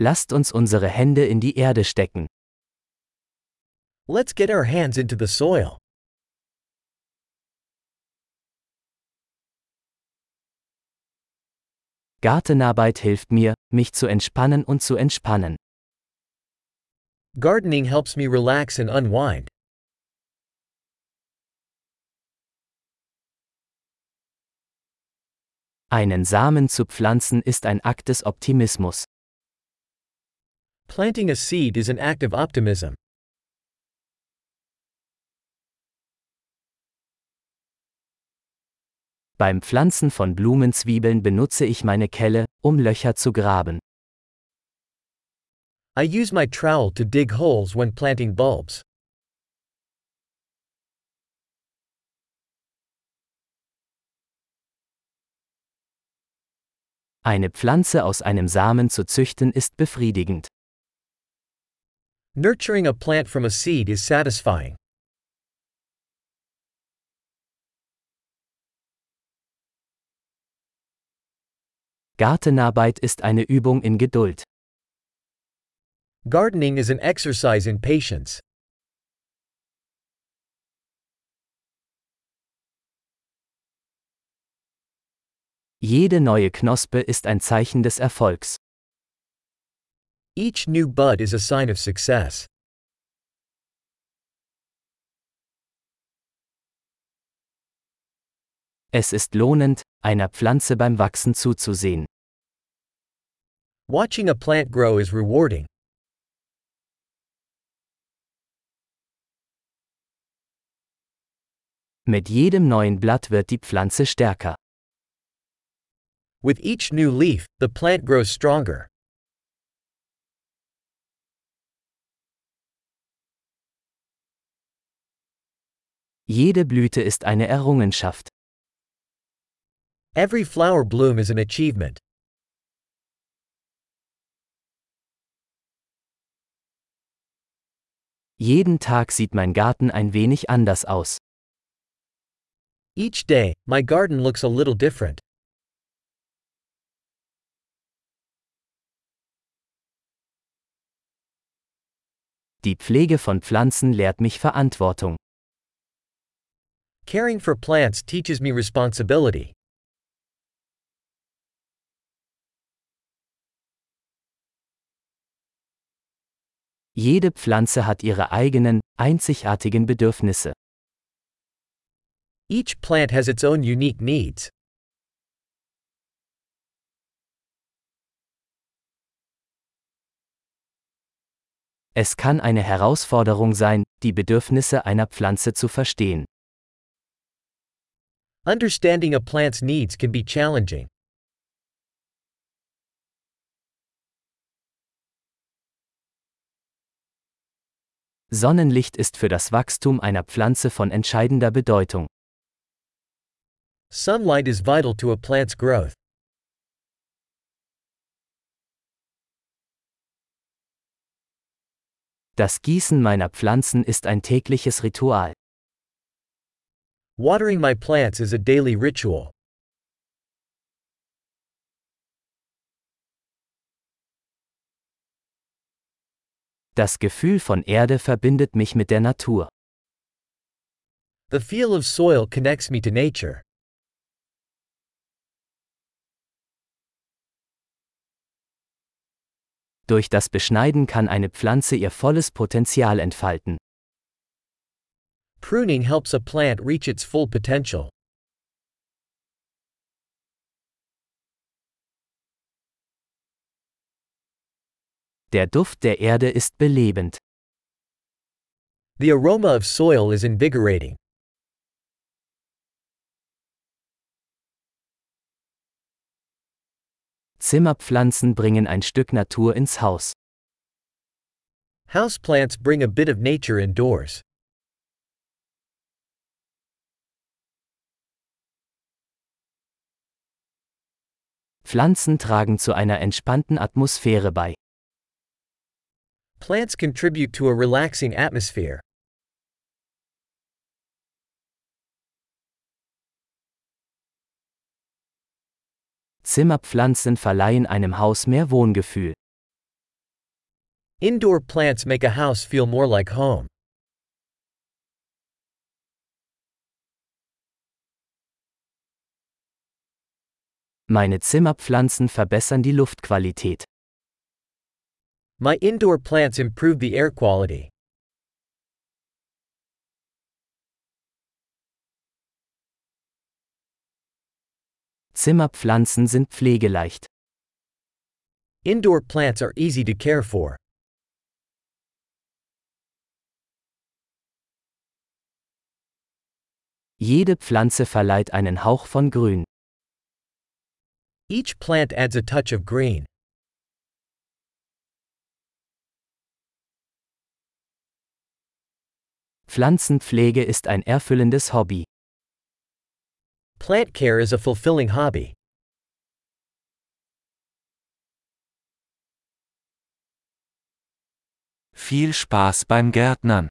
Lasst uns unsere Hände in die Erde stecken. Let's get our hands into the soil. Gartenarbeit hilft mir, mich zu entspannen und zu entspannen. Gardening helps me relax and unwind. Einen Samen zu pflanzen ist ein Akt des Optimismus. Planting a seed is an act of optimism. Beim Pflanzen von Blumenzwiebeln benutze ich meine Kelle, um Löcher zu graben. I use my trowel to dig holes when planting bulbs. Eine Pflanze aus einem Samen zu züchten ist befriedigend. Nurturing a plant from a seed is satisfying. Gartenarbeit ist eine Übung in Geduld. Gardening is an exercise in patience. Jede neue Knospe ist ein Zeichen des Erfolgs. Each new bud is a sign of success. Es ist lohnend, einer Pflanze beim Wachsen zuzusehen. Watching a plant grow is rewarding. Mit jedem neuen Blatt wird die Pflanze stärker. With each new leaf, the plant grows stronger. Jede Blüte ist eine Errungenschaft. Every flower bloom is an achievement. Jeden Tag sieht mein Garten ein wenig anders aus. Each day, my garden looks a little different. Die Pflege von Pflanzen lehrt mich Verantwortung. Caring for plants teaches me responsibility. Jede Pflanze hat ihre eigenen, einzigartigen Bedürfnisse. Each plant has its own unique needs. Es kann eine Herausforderung sein, die Bedürfnisse einer Pflanze zu verstehen. Understanding a plant's needs can be challenging. Sonnenlicht ist für das Wachstum einer Pflanze von entscheidender Bedeutung. Sunlight is vital to a plant's growth. Das Gießen meiner Pflanzen ist ein tägliches Ritual. Watering my plants is a daily ritual. Das Gefühl von Erde verbindet mich mit der Natur. The feel of soil connects me to nature. Durch das Beschneiden kann eine Pflanze ihr volles Potenzial entfalten. Pruning helps a plant reach its full potential. Der Duft der Erde ist belebend. The aroma of soil is invigorating. Zimmerpflanzen bringen ein Stück Natur ins Haus. Houseplants bring a bit of nature indoors. Pflanzen tragen zu einer entspannten Atmosphäre bei. Plants contribute to a relaxing atmosphere. Zimmerpflanzen verleihen einem Haus mehr Wohngefühl. Indoor plants make a house feel more like home. Meine Zimmerpflanzen verbessern die Luftqualität. My indoor plants improve the air quality. Zimmerpflanzen sind pflegeleicht. Indoor plants are easy to care for. Jede Pflanze verleiht einen Hauch von Grün. Each plant adds a touch of green. Pflanzenpflege ist ein erfüllendes Hobby. Plant care is a fulfilling hobby. Viel Spaß beim Gärtnern.